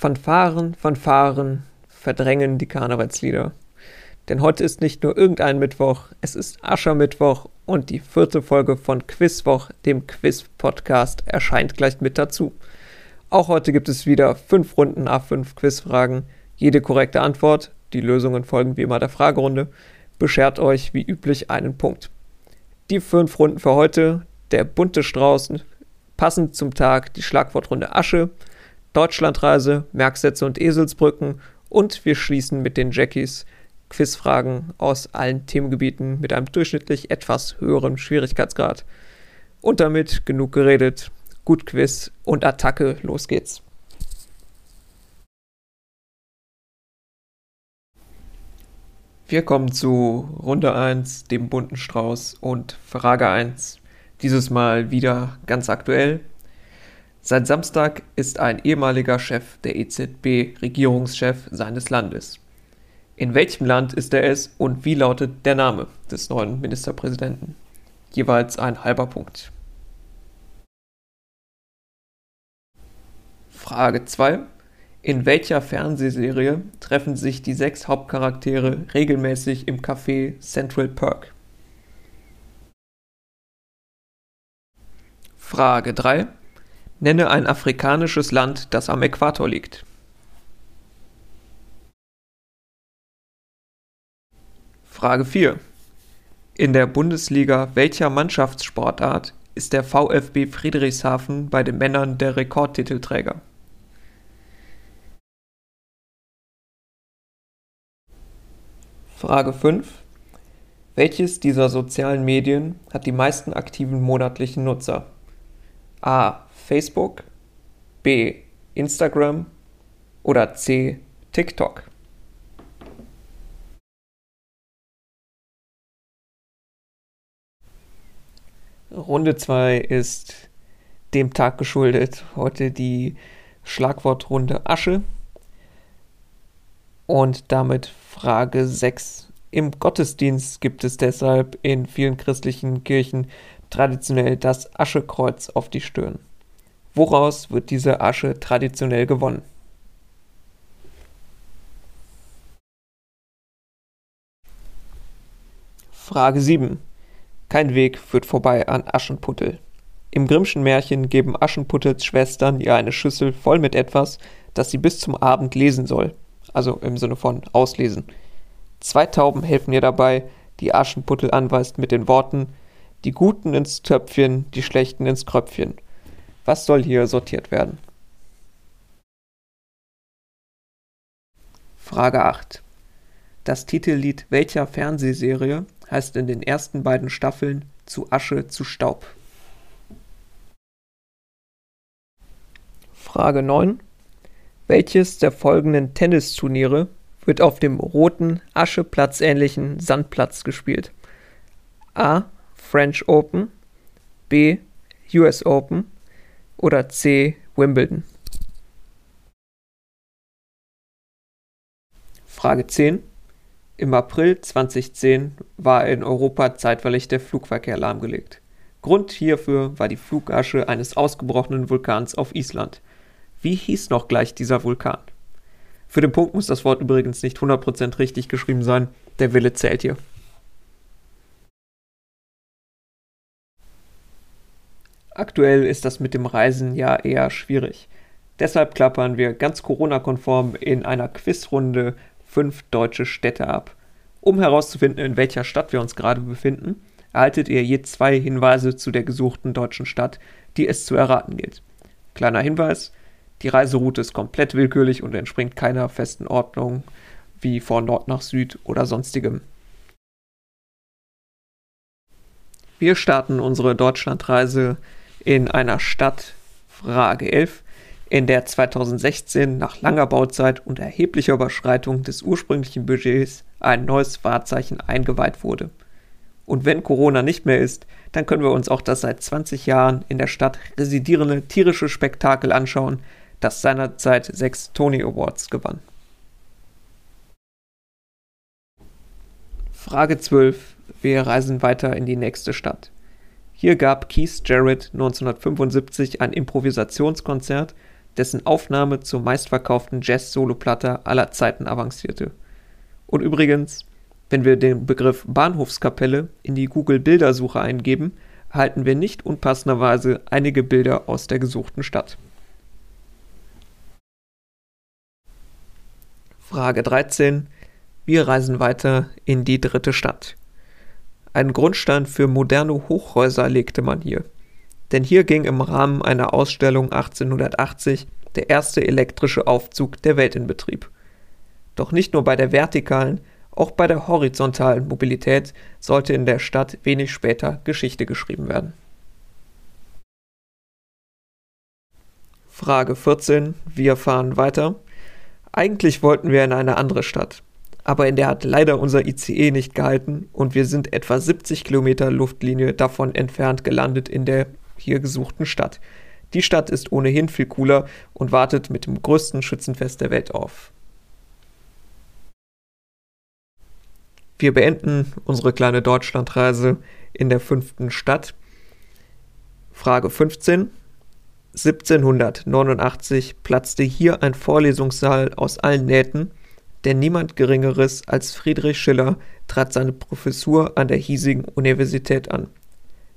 Fanfaren, Fanfaren verdrängen die Karnevalslieder. Denn heute ist nicht nur irgendein Mittwoch, es ist Aschermittwoch und die vierte Folge von Quizwoch, dem Quiz-Podcast, erscheint gleich mit dazu. Auch heute gibt es wieder fünf Runden A5 Quizfragen. Jede korrekte Antwort, die Lösungen folgen wie immer der Fragerunde, beschert euch wie üblich einen Punkt. Die fünf Runden für heute, der bunte Strauß, passend zum Tag die Schlagwortrunde Asche, Deutschlandreise, Merksätze und Eselsbrücken und wir schließen mit den Jackies Quizfragen aus allen Themengebieten mit einem durchschnittlich etwas höheren Schwierigkeitsgrad. Und damit genug geredet, gut Quiz und Attacke, los geht's. Wir kommen zu Runde 1, dem bunten Strauß und Frage 1. Dieses Mal wieder ganz aktuell, Seit Samstag ist ein ehemaliger Chef der EZB Regierungschef seines Landes. In welchem Land ist er es und wie lautet der Name des neuen Ministerpräsidenten? Jeweils ein halber Punkt. Frage 2. In welcher Fernsehserie treffen sich die sechs Hauptcharaktere regelmäßig im Café Central Perk? Frage 3. Nenne ein afrikanisches Land, das am Äquator liegt. Frage 4. In der Bundesliga welcher Mannschaftssportart ist der VfB Friedrichshafen bei den Männern der Rekordtitelträger? Frage 5. Welches dieser sozialen Medien hat die meisten aktiven monatlichen Nutzer? A. Facebook, B. Instagram oder C. TikTok? Runde 2 ist dem Tag geschuldet. Heute die Schlagwortrunde Asche. Und damit Frage 6. Im Gottesdienst gibt es deshalb in vielen christlichen Kirchen traditionell das Aschekreuz auf die Stirn. Woraus wird diese Asche traditionell gewonnen? Frage 7. Kein Weg führt vorbei an Aschenputtel. Im Grimmschen Märchen geben Aschenputtels Schwestern ihr eine Schüssel voll mit etwas, das sie bis zum Abend lesen soll. Also im Sinne von auslesen. Zwei Tauben helfen ihr dabei, die Aschenputtel anweist mit den Worten: Die Guten ins Töpfchen, die Schlechten ins Kröpfchen. Was soll hier sortiert werden? Frage 8. Das Titellied welcher Fernsehserie heißt in den ersten beiden Staffeln Zu Asche zu Staub? Frage 9. Welches der folgenden Tennisturniere wird auf dem roten, Ascheplatz-ähnlichen Sandplatz gespielt? A. French Open, B. US Open oder C. Wimbledon? Frage 10. Im April 2010 war in Europa zeitweilig der Flugverkehr lahmgelegt. Grund hierfür war die Flugasche eines ausgebrochenen Vulkans auf Island. Wie hieß noch gleich dieser Vulkan? Für den Punkt muss das Wort übrigens nicht 100% richtig geschrieben sein, der Wille zählt hier. Aktuell ist das mit dem Reisen ja eher schwierig. Deshalb klappern wir ganz Corona-konform in einer Quizrunde fünf deutsche Städte ab. Um herauszufinden, in welcher Stadt wir uns gerade befinden, erhaltet ihr je zwei Hinweise zu der gesuchten deutschen Stadt, die es zu erraten gilt. Kleiner Hinweis, die Reiseroute ist komplett willkürlich und entspringt keiner festen Ordnung wie von Nord nach Süd oder sonstigem. Wir starten unsere Deutschlandreise in einer Stadt, Frage 11, in der 2016 nach langer Bauzeit und erheblicher Überschreitung des ursprünglichen Budgets ein neues Wahrzeichen eingeweiht wurde. Und wenn Corona nicht mehr ist, dann können wir uns auch das seit 20 Jahren in der Stadt residierende tierische Spektakel anschauen, das seinerzeit sechs Tony Awards gewann. Frage 12. Wir reisen weiter in die nächste Stadt. Hier gab Keith Jarrett 1975 ein Improvisationskonzert, dessen Aufnahme zur meistverkauften Jazz-Soloplatte aller Zeiten avancierte. Und übrigens, wenn wir den Begriff Bahnhofskapelle in die Google-Bildersuche eingeben, erhalten wir nicht unpassenderweise einige Bilder aus der gesuchten Stadt. Frage 13. Wir reisen weiter in die dritte Stadt. Einen Grundstein für moderne Hochhäuser legte man hier. Denn hier ging im Rahmen einer Ausstellung 1880 der erste elektrische Aufzug der Welt in Betrieb. Doch nicht nur bei der vertikalen, auch bei der horizontalen Mobilität sollte in der Stadt wenig später Geschichte geschrieben werden. Frage 14. Wir fahren weiter. Eigentlich wollten wir in eine andere Stadt, aber in der hat leider unser ICE nicht gehalten und wir sind etwa 70 Kilometer Luftlinie davon entfernt gelandet in der hier gesuchten Stadt. Die Stadt ist ohnehin viel cooler und wartet mit dem größten Schützenfest der Welt auf. Wir beenden unsere kleine Deutschlandreise in der fünften Stadt. Frage 15. 1789 platzte hier ein Vorlesungssaal aus allen Nähten, denn niemand Geringeres als Friedrich Schiller trat seine Professur an der hiesigen Universität an.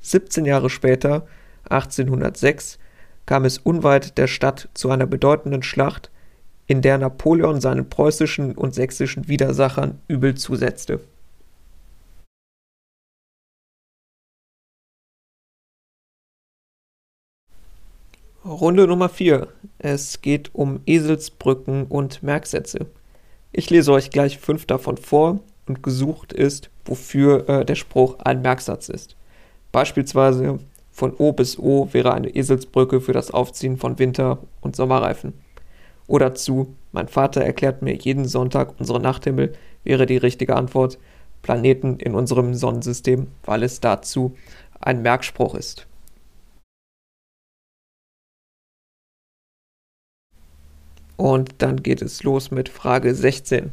17 Jahre später, 1806, kam es unweit der Stadt zu einer bedeutenden Schlacht, in der Napoleon seinen preußischen und sächsischen Widersachern übel zusetzte. Runde Nummer 4. Es geht um Eselsbrücken und Merksätze. Ich lese euch gleich fünf davon vor und gesucht ist, wofür äh, der Spruch ein Merksatz ist. Beispielsweise von O bis O wäre eine Eselsbrücke für das Aufziehen von Winter- und Sommerreifen. Oder zu Mein Vater erklärt mir jeden Sonntag unsere Nachthimmel wäre die richtige Antwort Planeten in unserem Sonnensystem, weil es dazu ein Merkspruch ist. Und dann geht es los mit Frage 16.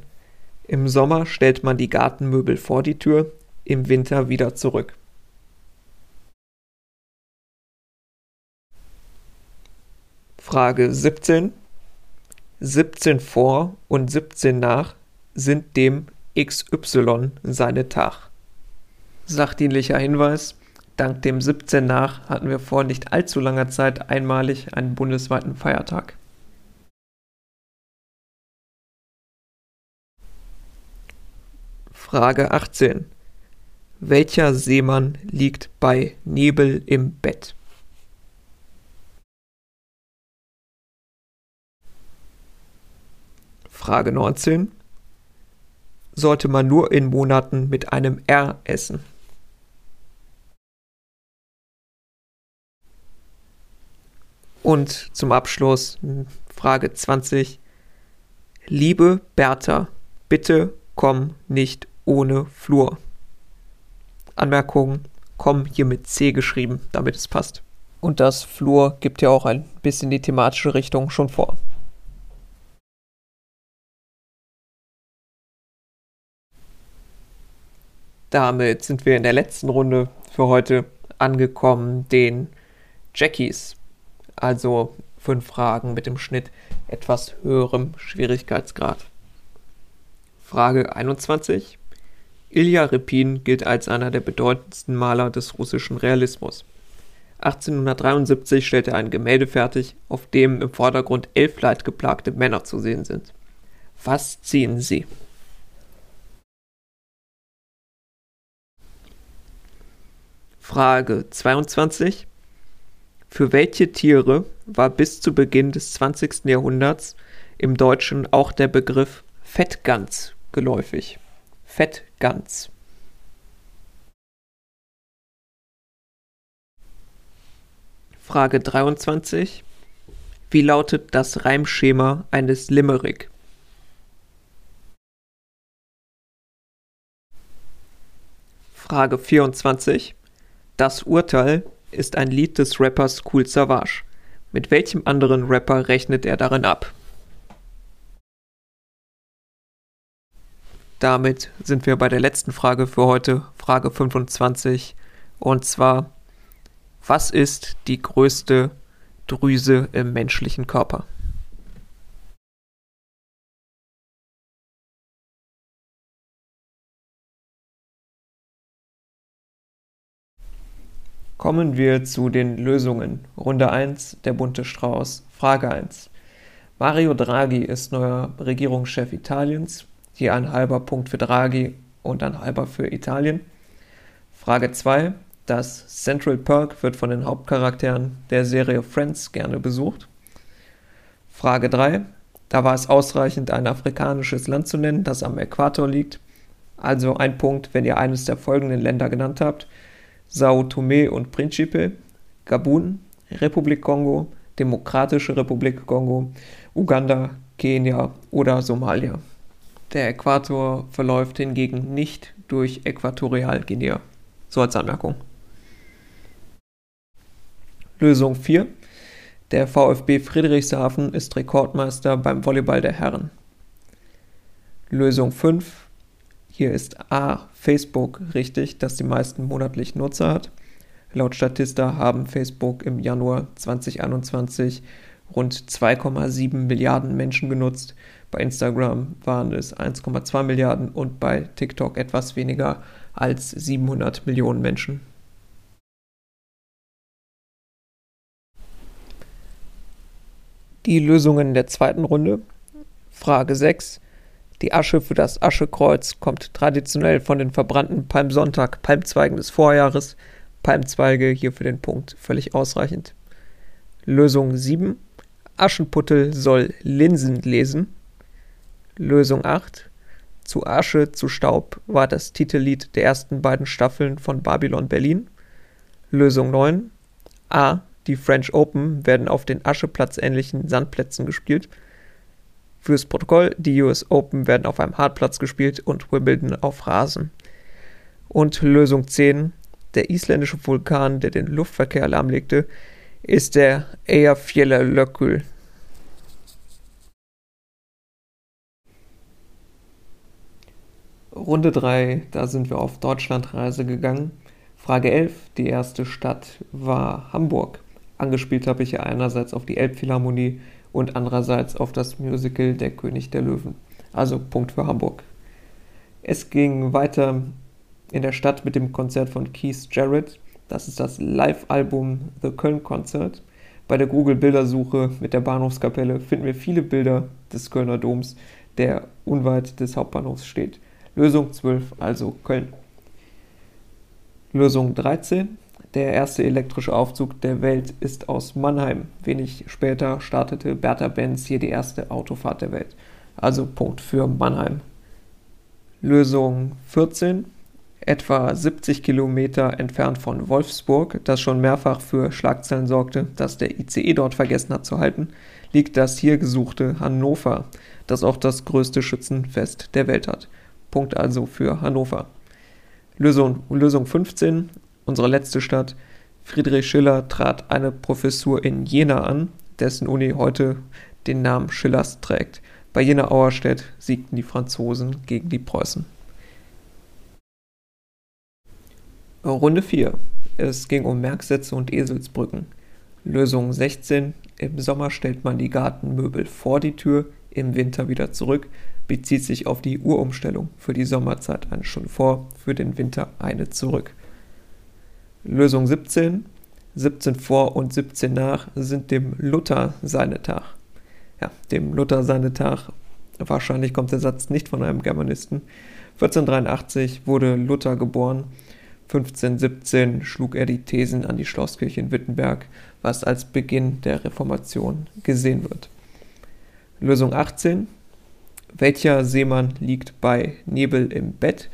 Im Sommer stellt man die Gartenmöbel vor die Tür, im Winter wieder zurück. Frage 17. 17 vor und 17 nach sind dem XY seine Tag. Sachdienlicher Hinweis. Dank dem 17 nach hatten wir vor nicht allzu langer Zeit einmalig einen bundesweiten Feiertag. Frage 18. Welcher Seemann liegt bei Nebel im Bett? Frage 19. Sollte man nur in Monaten mit einem R essen? Und zum Abschluss Frage 20. Liebe Bertha, bitte komm nicht ohne Flur. Anmerkung, komm hier mit C geschrieben, damit es passt. Und das Flur gibt ja auch ein bisschen die thematische Richtung schon vor. damit sind wir in der letzten Runde für heute angekommen, den Jackies. Also fünf Fragen mit dem Schnitt etwas höherem Schwierigkeitsgrad. Frage 21. Ilja Repin gilt als einer der bedeutendsten Maler des russischen Realismus. 1873 stellte er ein Gemälde fertig, auf dem im Vordergrund elf leidgeplagte Männer zu sehen sind. Was ziehen sie? Frage 22. Für welche Tiere war bis zu Beginn des 20. Jahrhunderts im Deutschen auch der Begriff Fettgans geläufig? Fettgans. Frage 23. Wie lautet das Reimschema eines Limerick? Frage 24. Das Urteil ist ein Lied des Rappers Kool Savage. Mit welchem anderen Rapper rechnet er darin ab? damit sind wir bei der letzten Frage für heute, Frage 25. Und zwar, was ist die größte Drüse im menschlichen Körper? Kommen wir zu den Lösungen. Runde 1, der bunte Strauß. Frage 1. Mario Draghi ist neuer Regierungschef Italiens. Hier ein halber Punkt für Draghi und ein halber für Italien. Frage 2. Das Central Perk wird von den Hauptcharakteren der Serie Friends gerne besucht. Frage 3. Da war es ausreichend, ein afrikanisches Land zu nennen, das am Äquator liegt. Also ein Punkt, wenn ihr eines der folgenden Länder genannt habt. Sao Tome und Principe, Gabun, Republik Kongo, Demokratische Republik Kongo, Uganda, Kenia oder Somalia. Der Äquator verläuft hingegen nicht durch Äquatorialguinea. So als Anmerkung. Lösung 4. Der VfB Friedrichshafen ist Rekordmeister beim Volleyball der Herren. Lösung 5. Hier ist A. Facebook richtig, dass die meisten monatlich Nutzer hat. Laut Statista haben Facebook im Januar 2021 rund 2,7 Milliarden Menschen genutzt. Bei Instagram waren es 1,2 Milliarden und bei TikTok etwas weniger als 700 Millionen Menschen. Die Lösungen der zweiten Runde. Frage 6. Die Asche für das Aschekreuz kommt traditionell von den verbrannten Palmsonntag Palmzweigen des Vorjahres. Palmzweige hier für den Punkt völlig ausreichend. Lösung 7. Aschenputtel soll Linsen lesen. Lösung 8. Zu Asche, zu Staub war das Titellied der ersten beiden Staffeln von Babylon Berlin. Lösung 9. A. Die French Open werden auf den Ascheplatz-ähnlichen Sandplätzen gespielt. Fürs Protokoll, die US Open werden auf einem Hartplatz gespielt und Wimbledon auf Rasen. Und Lösung 10. Der isländische Vulkan, der den Luftverkehr lahmlegte, ist der Eyjafjallajökull. Runde 3, da sind wir auf Deutschlandreise gegangen. Frage 11, die erste Stadt war Hamburg. Angespielt habe ich ja einerseits auf die Elbphilharmonie und andererseits auf das Musical Der König der Löwen. Also Punkt für Hamburg. Es ging weiter in der Stadt mit dem Konzert von Keith Jarrett. Das ist das Live-Album The Köln Concert. Bei der Google-Bildersuche mit der Bahnhofskapelle finden wir viele Bilder des Kölner Doms, der unweit des Hauptbahnhofs steht. Lösung 12, also Köln. Lösung 13, der erste elektrische Aufzug der Welt ist aus Mannheim. Wenig später startete Bertha Benz hier die erste Autofahrt der Welt. Also Punkt für Mannheim. Lösung 14. Etwa 70 Kilometer entfernt von Wolfsburg, das schon mehrfach für Schlagzeilen sorgte, dass der ICE dort vergessen hat zu halten, liegt das hier gesuchte Hannover, das auch das größte Schützenfest der Welt hat. Punkt also für Hannover. Lösung, Lösung 15. Unsere letzte Stadt. Friedrich Schiller trat eine Professur in Jena an, dessen Uni heute den Namen Schillers trägt. Bei Jena Auerstedt siegten die Franzosen gegen die Preußen. Runde 4. Es ging um Merksätze und Eselsbrücken. Lösung 16. Im Sommer stellt man die Gartenmöbel vor die Tür, im Winter wieder zurück, bezieht sich auf die Uhrumstellung. Für die Sommerzeit eine Stunde vor, für den Winter eine zurück. Lösung 17. 17 vor und 17 nach sind dem Luther seine Tag. Ja, dem Luther seine Tag. Wahrscheinlich kommt der Satz nicht von einem Germanisten. 1483 wurde Luther geboren. 1517 schlug er die Thesen an die Schlosskirche in Wittenberg, was als Beginn der Reformation gesehen wird. Lösung 18. Welcher Seemann liegt bei Nebel im Bett?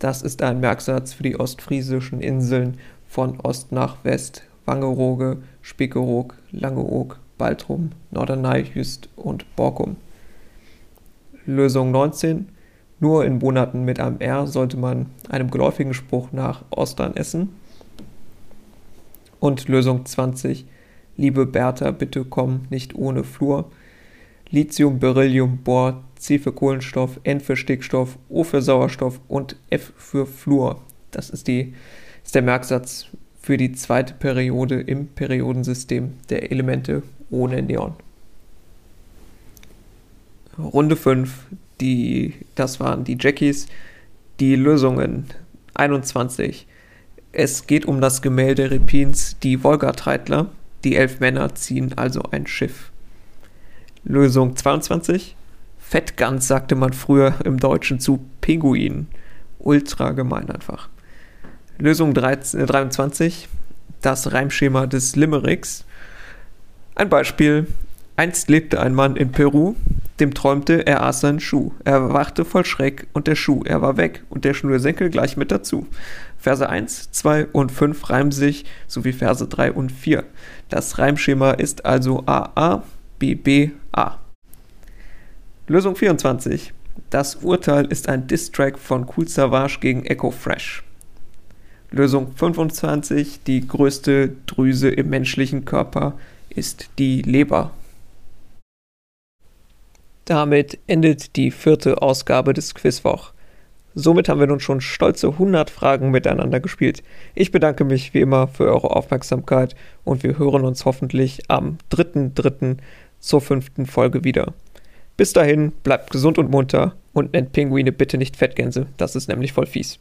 Das ist ein Merksatz für die ostfriesischen Inseln von Ost nach West, Wangerooge, Spiekeroog, Langeoog, Baltrum, Norderney, Jüst und Borkum. Lösung 19. Nur in Monaten mit einem R sollte man einem geläufigen Spruch nach Ostern essen. Und Lösung 20. Liebe Bertha, bitte komm nicht ohne Flur. Lithium, Beryllium, Bohr, C für Kohlenstoff, N für Stickstoff, O für Sauerstoff und F für Fluor. Das ist die ist der Merksatz für die zweite Periode im Periodensystem der Elemente ohne Neon. Runde 5, die, das waren die Jackies. Die Lösungen 21. Es geht um das Gemälde Repins Die Wolgatreidler. Die elf Männer ziehen also ein Schiff. Lösung 22. Fettgans sagte man früher im Deutschen zu Pinguin. Ultra gemein einfach. Lösung 13, 23. Das Reimschema des Limericks. Ein Beispiel. Einst lebte ein Mann in Peru, dem träumte, er aß seinen Schuh. Er erwachte voll Schreck und der Schuh, er war weg und der Schnürsenkel gleich mit dazu. Verse 1, 2 und 5 reimen sich, sowie Verse 3 und 4. Das Reimschema ist also AA, BB, A. Lösung 24. Das Urteil ist ein Distrack von Cool Savage gegen Echo Fresh. Lösung 25. Die größte Drüse im menschlichen Körper ist die Leber. Damit endet die vierte Ausgabe des Quizwoch. Somit haben wir nun schon stolze 100 Fragen miteinander gespielt. Ich bedanke mich wie immer für eure Aufmerksamkeit und wir hören uns hoffentlich am 3.3. zur fünften Folge wieder. Bis dahin, bleibt gesund und munter und nennt Pinguine bitte nicht Fettgänse, das ist nämlich voll fies.